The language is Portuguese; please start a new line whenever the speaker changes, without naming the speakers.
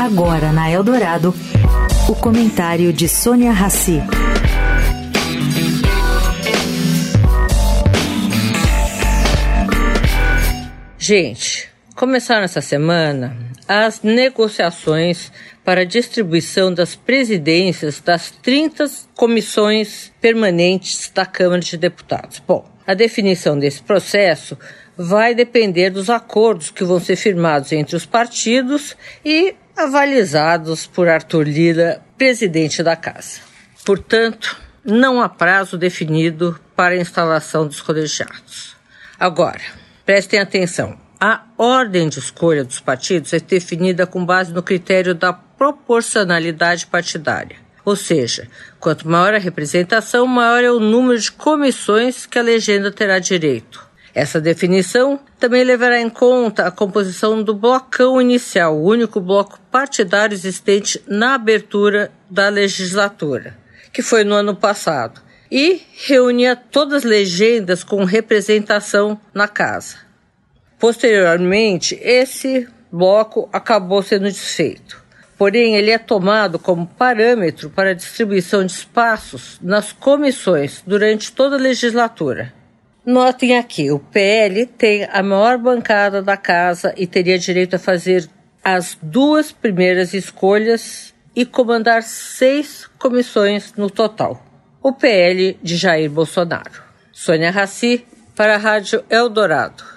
Agora na Eldorado, o comentário de Sônia Rassi.
Gente, começaram essa semana as negociações para a distribuição das presidências das 30 comissões permanentes da Câmara de Deputados. Bom, a definição desse processo vai depender dos acordos que vão ser firmados entre os partidos e avalizados por Arthur Lira, presidente da Casa. Portanto, não há prazo definido para a instalação dos colegiados. Agora, Prestem atenção. A ordem de escolha dos partidos é definida com base no critério da proporcionalidade partidária. Ou seja, quanto maior a representação, maior é o número de comissões que a legenda terá direito. Essa definição também levará em conta a composição do blocão inicial, o único bloco partidário existente na abertura da legislatura, que foi no ano passado, e reunia todas as legendas com representação na casa. Posteriormente, esse bloco acabou sendo desfeito. Porém, ele é tomado como parâmetro para a distribuição de espaços nas comissões durante toda a legislatura. Notem aqui, o PL tem a maior bancada da casa e teria direito a fazer as duas primeiras escolhas e comandar seis comissões no total o PL de Jair Bolsonaro. Sônia Raci, para a Rádio Eldorado.